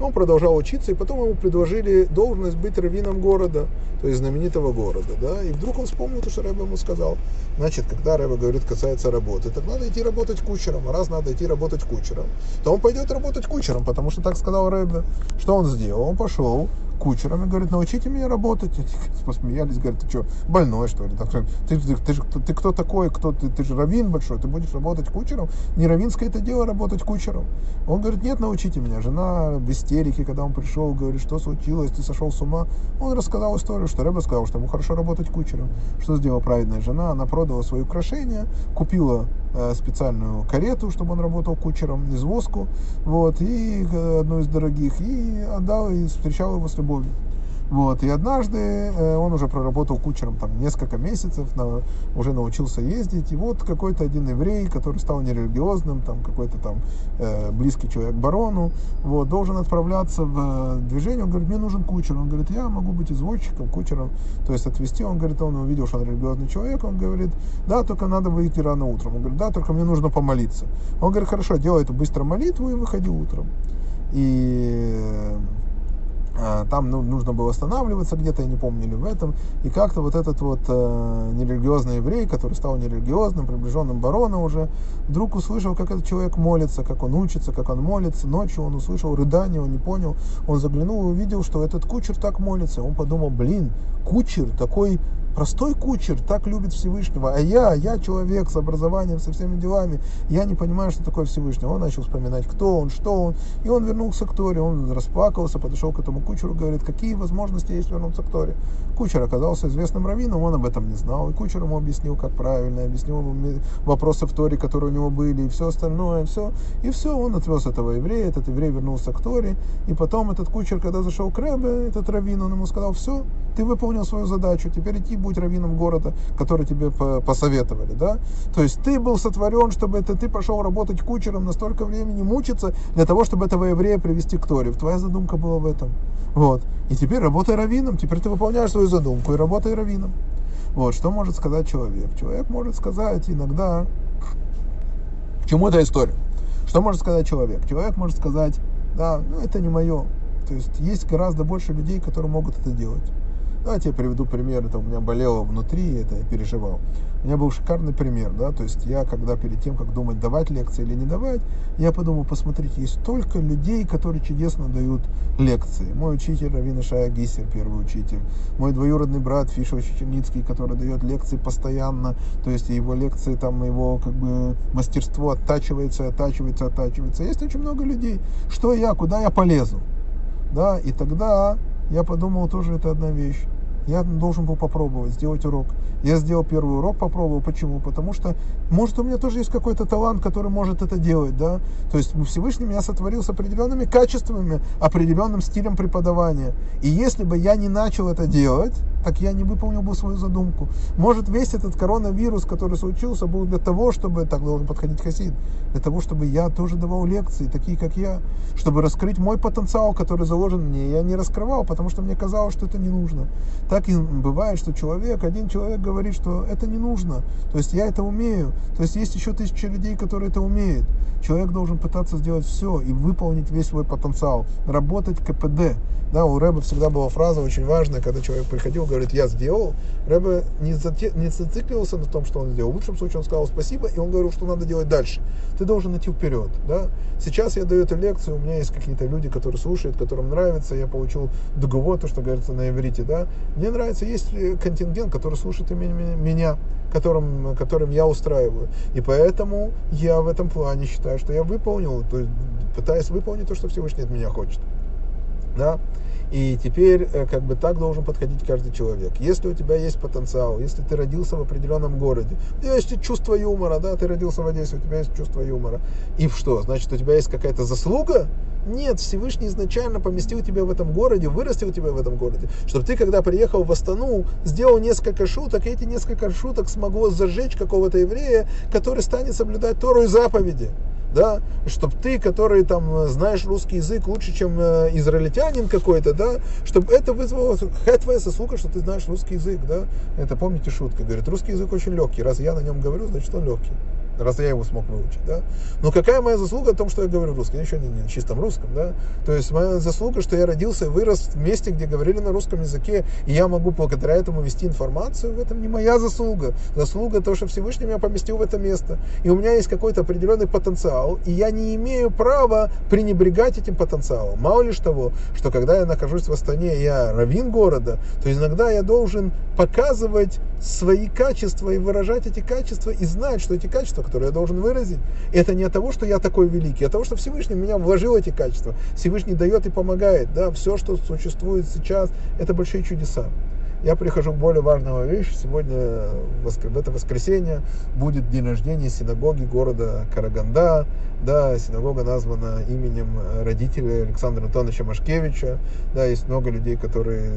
Он продолжал учиться, и потом ему предложили должность быть раввином города, то есть знаменитого города, да, и вдруг он вспомнил то, что Рэбе ему сказал. Значит, когда Рэбе говорит, касается работы, так надо идти работать кучером, а раз надо идти работать кучером, то он пойдет работать кучером, потому что так сказал Рэбе. Что он сделал? Он пошел кучером и говорит, научите меня работать. Посмеялись, говорят, ты что, больной что ли? Ты, ты, ты, ты, ты кто такой, кто ты, ты же раввин большой, ты будешь работать кучером? Не раввинское это дело работать кучером. Он говорит, нет, научите меня. Жена в истерике, когда он пришел, говорит, что случилось, ты сошел с ума. Он рассказал историю, что Рэба сказал, что ему хорошо работать кучером. Что сделала праведная жена? Она продала свои украшения, купила специальную карету, чтобы он работал кучером, извозку, вот, и э, одну из дорогих, и отдал, и встречал его с любовью. Вот. И однажды э, он уже проработал кучером там несколько месяцев, на, уже научился ездить. И вот какой-то один еврей, который стал нерелигиозным, там какой-то там э, близкий человек барону, вот, должен отправляться в движение. Он говорит, мне нужен кучер. Он говорит, я могу быть извозчиком, кучером, то есть отвезти. Он говорит, он увидел, что он религиозный человек. Он говорит, да, только надо выйти рано утром. Он говорит, да, только мне нужно помолиться. Он говорит, хорошо, делай эту быстро молитву и выходи утром. И а, там ну, нужно было останавливаться где-то, я не помню, или в этом, и как-то вот этот вот э, нерелигиозный еврей, который стал нерелигиозным, приближенным барона уже, вдруг услышал, как этот человек молится, как он учится, как он молится, ночью он услышал рыдание, он не понял, он заглянул и увидел, что этот кучер так молится, он подумал, блин, кучер такой Простой кучер так любит Всевышнего, а я, я человек с образованием, со всеми делами, я не понимаю, что такое Всевышний. Он начал вспоминать, кто он, что он, и он вернулся к Торе, он расплакался, подошел к этому кучеру, говорит, какие возможности есть вернуться к Торе. Кучер оказался известным раввином, он об этом не знал, и кучер ему объяснил, как правильно, объяснил ему вопросы в Торе, которые у него были, и все остальное, и все. И все, он отвез этого еврея, этот еврей вернулся к Торе, и потом этот кучер, когда зашел к Ребе, этот раввин, он ему сказал, все, ты выполнил свою задачу, теперь идти будь раввином города, который тебе посоветовали, да? То есть ты был сотворен, чтобы это ты пошел работать кучером, настолько времени мучиться для того, чтобы этого еврея привести к Торе. Твоя задумка была в этом. Вот. И теперь работай раввином, теперь ты выполняешь свою задумку и работай раввином. Вот, что может сказать человек? Человек может сказать иногда, к чему эта история? Что может сказать человек? Человек может сказать, да, ну это не мое. То есть есть гораздо больше людей, которые могут это делать. Давайте я приведу пример, это у меня болело внутри, это я переживал. У меня был шикарный пример, да, то есть я, когда перед тем, как думать, давать лекции или не давать, я подумал, посмотрите, есть столько людей, которые чудесно дают лекции. Мой учитель Равина Шая Гисер, первый учитель, мой двоюродный брат Фишев Чечерницкий, который дает лекции постоянно, то есть его лекции, там его как бы мастерство оттачивается, оттачивается, оттачивается. Есть очень много людей. Что я, куда я полезу? Да, и тогда я подумал, тоже это одна вещь я должен был попробовать, сделать урок. Я сделал первый урок, попробовал. Почему? Потому что, может, у меня тоже есть какой-то талант, который может это делать, да? То есть Всевышний меня сотворил с определенными качествами, определенным стилем преподавания. И если бы я не начал это делать, так я не выполнил бы свою задумку. Может, весь этот коронавирус, который случился, был для того, чтобы, так должен подходить Хасид, для того, чтобы я тоже давал лекции, такие как я, чтобы раскрыть мой потенциал, который заложен мне. Я не раскрывал, потому что мне казалось, что это не нужно. Так и бывает, что человек, один человек говорит, что это не нужно. То есть я это умею. То есть есть еще тысячи людей, которые это умеют. Человек должен пытаться сделать все и выполнить весь свой потенциал. Работать КПД. Да, у Рэба всегда была фраза очень важная, когда человек приходил, говорит, я сделал. Рэба не, зате, не зацикливался на том, что он сделал. В лучшем случае он сказал спасибо, и он говорил, что надо делать дальше. Ты должен идти вперед. Да? Сейчас я даю эту лекцию, у меня есть какие-то люди, которые слушают, которым нравится. Я получил договор, то, что говорится на иврите. Да? Мне нравится, есть контингент, который слушает меня, которым, которым я устраиваю. И поэтому я в этом плане считаю, что я выполнил, то есть пытаюсь выполнить то, что Всевышний от меня хочет да, и теперь э, как бы так должен подходить каждый человек. Если у тебя есть потенциал, если ты родился в определенном городе, у тебя есть чувство юмора, да, ты родился в Одессе, у тебя есть чувство юмора. И что, значит, у тебя есть какая-то заслуга? Нет, Всевышний изначально поместил тебя в этом городе, вырастил тебя в этом городе, чтобы ты, когда приехал в Астану, сделал несколько шуток, и эти несколько шуток смогло зажечь какого-то еврея, который станет соблюдать Тору и заповеди. Да, чтобы ты, который там знаешь русский язык лучше, чем э, израильтянин какой-то, да, чтобы это вызвало, какая твоя заслуга, что ты знаешь русский язык, да, это помните шутка, говорит, русский язык очень легкий, раз я на нем говорю, значит он легкий раз я его смог выучить, да. Но какая моя заслуга в том, что я говорю русском? Я еще не, не на чистом русском, да. То есть моя заслуга, что я родился и вырос в месте, где говорили на русском языке, и я могу благодаря этому вести информацию, в этом не моя заслуга. Заслуга то, что Всевышний меня поместил в это место. И у меня есть какой-то определенный потенциал, и я не имею права пренебрегать этим потенциалом. Мало лишь того, что когда я нахожусь в Астане, я равин города, то иногда я должен показывать свои качества и выражать эти качества, и знать, что эти качества, которые я должен выразить, это не от того, что я такой великий, а от того, что Всевышний меня вложил эти качества. Всевышний дает и помогает. Да? Все, что существует сейчас, это большие чудеса. Я прихожу к более важному вещи. Сегодня, в это воскресенье, будет день рождения синагоги города Караганда. Да, синагога названа именем родителя Александра Антоновича Машкевича. Да, есть много людей, которые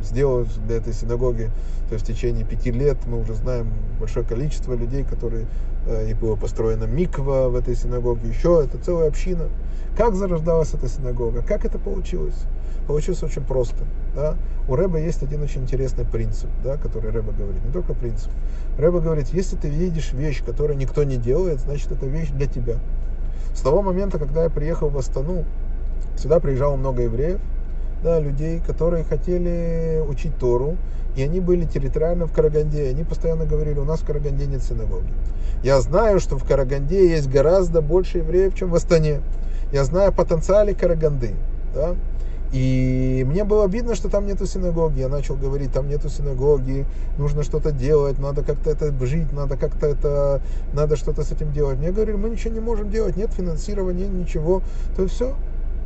сделать для этой синагоги. То есть в течение пяти лет мы уже знаем большое количество людей, которые э, и было построено миква в этой синагоге, еще это целая община. Как зарождалась эта синагога? Как это получилось? Получилось очень просто. Да? У Рэба есть один очень интересный принцип, да, который Рэба говорит, не только принцип. Рэба говорит, если ты видишь вещь, которую никто не делает, значит это вещь для тебя. С того момента, когда я приехал в Астану, сюда приезжало много евреев, да, людей, которые хотели учить Тору, и они были территориально в Караганде. Они постоянно говорили, у нас в Караганде нет синагоги. Я знаю, что в Караганде есть гораздо больше евреев, чем в Астане. Я знаю о потенциале Караганды. Да? И мне было обидно, что там нету синагоги. Я начал говорить, там нету синагоги, нужно что-то делать, надо как-то это жить, надо как-то это, надо что-то с этим делать. Мне говорили, мы ничего не можем делать, нет финансирования, ничего. То есть все,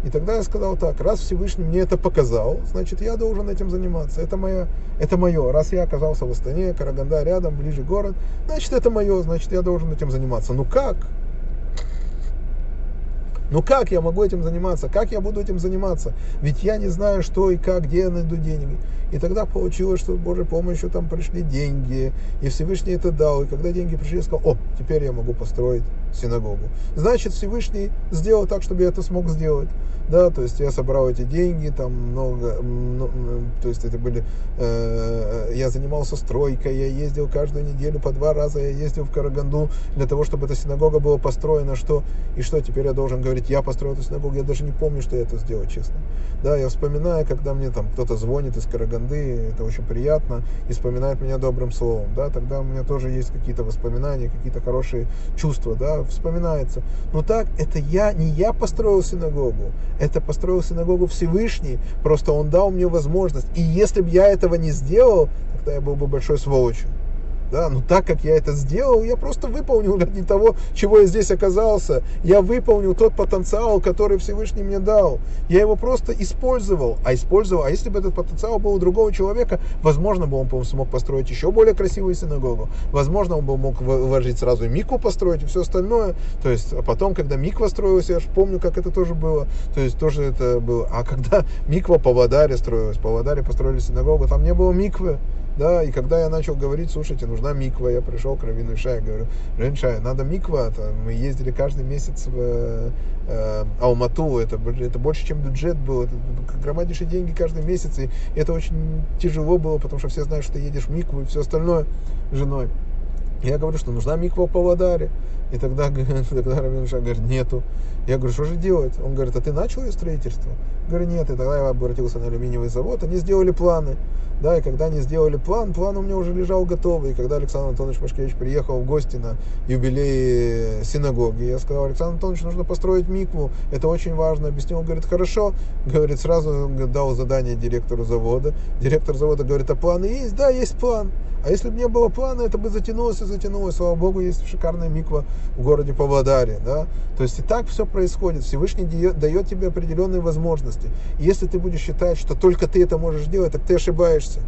и тогда я сказал так, раз Всевышний мне это показал, значит, я должен этим заниматься. Это, моя, это мое. Раз я оказался в Астане, Караганда рядом, ближе город, значит, это мое, значит, я должен этим заниматься. Ну как? Ну как я могу этим заниматься? Как я буду этим заниматься? Ведь я не знаю, что и как, где я найду деньги. И тогда получилось, что с Божьей помощью там пришли деньги, и Всевышний это дал. И когда деньги пришли, я сказал, о, теперь я могу построить синагогу. Значит, Всевышний сделал так, чтобы я это смог сделать. Да, то есть я собрал эти деньги, там много, ну, то есть это были, э, я занимался стройкой, я ездил каждую неделю по два раза, я ездил в Караганду для того, чтобы эта синагога была построена, что, и что теперь я должен говорить, я построил эту синагогу, я даже не помню, что я это сделал, честно. Да, я вспоминаю, когда мне там кто-то звонит из Караганды, это очень приятно, и вспоминает меня добрым словом, да, тогда у меня тоже есть какие-то воспоминания, какие-то хорошие чувства, да, вспоминается. Но так, это я, не я построил синагогу, это построил синагогу Всевышний, просто он дал мне возможность. И если бы я этого не сделал, тогда я был бы большой сволочью. Да, но так как я это сделал, я просто выполнил ради того, чего я здесь оказался. Я выполнил тот потенциал, который Всевышний мне дал. Я его просто использовал. А использовал, а если бы этот потенциал был у другого человека, возможно бы он смог построить еще более красивую синагогу. Возможно, он бы мог вложить сразу и микву построить и все остальное. То есть, а потом, когда миква строилась, я же помню, как это тоже было. То есть, тоже это было. А когда миква по Вадаре строилась, по Вадаре построили синагогу, там не было миквы да, и когда я начал говорить, слушайте, нужна миква, я пришел к Равину Ишай, говорю, Равин Ишай, надо миква, -то. мы ездили каждый месяц в э, Алмату, это, это больше, чем бюджет был, это громаднейшие деньги каждый месяц, и это очень тяжело было, потому что все знают, что ты едешь в микву и все остальное женой. Я говорю, что нужна миква по Ладаре. И тогда, [laughs] тогда Равин Ишай говорит, нету. Я говорю, что же делать? Он говорит, а ты начал ее строительство? Говорю, нет. И тогда я обратился на алюминиевый завод, они сделали планы. Да, и когда они сделали план, план у меня уже лежал готовый. И когда Александр Антонович Машкевич приехал в гости на юбилей синагоги, я сказал, Александр Антонович, нужно построить микву, это очень важно. Объяснил, он говорит, хорошо. [laughs] Говорит, сразу дал задание директору завода. Директор завода говорит, а планы есть? Да, есть план. А если бы не было плана, это бы затянулось и затянулось. Слава Богу, есть шикарная миква в городе Павлодаре. Да? То есть и так все происходит. Всевышний дает тебе определенные возможности. И если ты будешь считать, что только ты это можешь делать, так ты ошибаешься.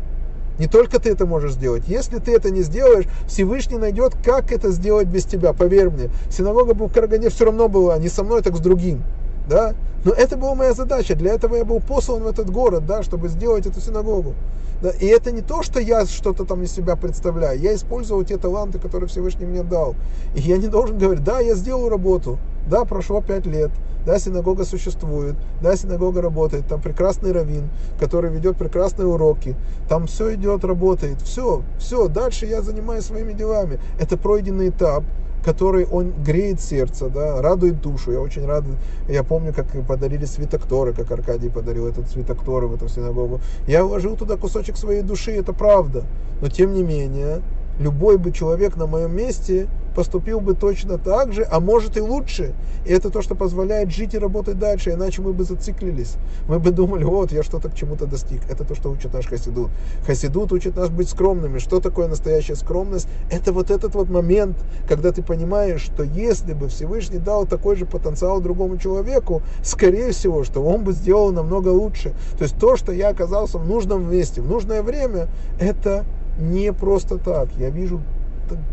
Не только ты это можешь сделать. Если ты это не сделаешь, Всевышний найдет, как это сделать без тебя. Поверь мне. Синагога в Карагане все равно была не со мной, так с другим да, но это была моя задача, для этого я был послан в этот город, да, чтобы сделать эту синагогу. Да, и это не то, что я что-то там из себя представляю, я использовал те таланты, которые Всевышний мне дал. И я не должен говорить, да, я сделал работу, да, прошло пять лет, да, синагога существует, да, синагога работает, там прекрасный раввин, который ведет прекрасные уроки, там все идет, работает, все, все, дальше я занимаюсь своими делами. Это пройденный этап, который он греет сердце, да, радует душу. Я очень рад, я помню, как подарили свиток Торы, как Аркадий подарил этот свиток Торы в эту синагогу. Я вложил туда кусочек своей души, это правда. Но тем не менее, любой бы человек на моем месте поступил бы точно так же, а может и лучше. И это то, что позволяет жить и работать дальше, иначе мы бы зациклились. Мы бы думали, вот, я что-то к чему-то достиг. Это то, что учит наш Хасидут. Хасидут учит нас быть скромными. Что такое настоящая скромность? Это вот этот вот момент, когда ты понимаешь, что если бы Всевышний дал такой же потенциал другому человеку, скорее всего, что он бы сделал намного лучше. То есть то, что я оказался в нужном месте, в нужное время, это не просто так. Я вижу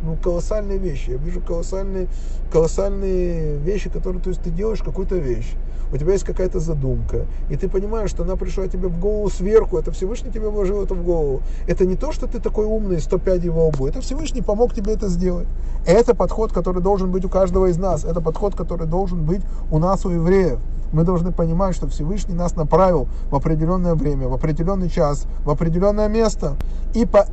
ну, колоссальные вещи. Я вижу колоссальные, колоссальные вещи, которые, то есть ты делаешь какую-то вещь, у тебя есть какая-то задумка, и ты понимаешь, что она пришла тебе в голову сверху, это Всевышний тебе вложил это в голову. Это не то, что ты такой умный, 105 его лбу, это Всевышний помог тебе это сделать. Это подход, который должен быть у каждого из нас, это подход, который должен быть у нас, у евреев. Мы должны понимать, что Всевышний нас направил в определенное время, в определенный час, в определенное место. И по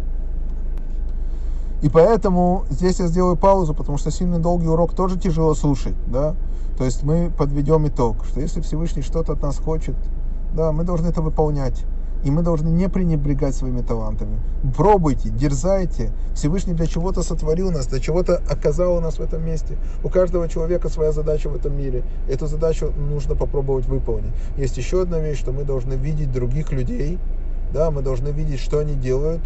и поэтому здесь я сделаю паузу, потому что сильный долгий урок тоже тяжело слушать, да. То есть мы подведем итог, что если Всевышний что-то от нас хочет, да, мы должны это выполнять. И мы должны не пренебрегать своими талантами. Пробуйте, дерзайте. Всевышний для чего-то сотворил нас, для чего-то оказал нас в этом месте. У каждого человека своя задача в этом мире. Эту задачу нужно попробовать выполнить. Есть еще одна вещь, что мы должны видеть других людей, да, мы должны видеть, что они делают,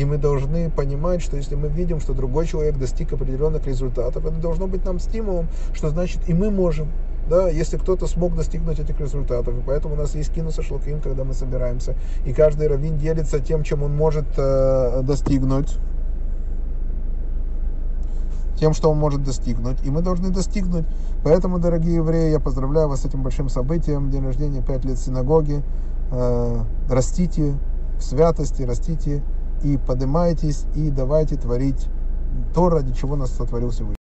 и мы должны понимать, что если мы видим, что другой человек достиг определенных результатов, это должно быть нам стимулом, что значит и мы можем. Да, если кто-то смог достигнуть этих результатов. И поэтому у нас есть кинуса шлаким, когда мы собираемся. И каждый раввин делится тем, чем он может э, достигнуть тем, что он может достигнуть. И мы должны достигнуть. Поэтому, дорогие евреи, я поздравляю вас с этим большим событием. День рождения, 5 лет синагоги. Э, растите в святости, растите и поднимайтесь, и давайте творить то, ради чего нас сотворил Всевышний.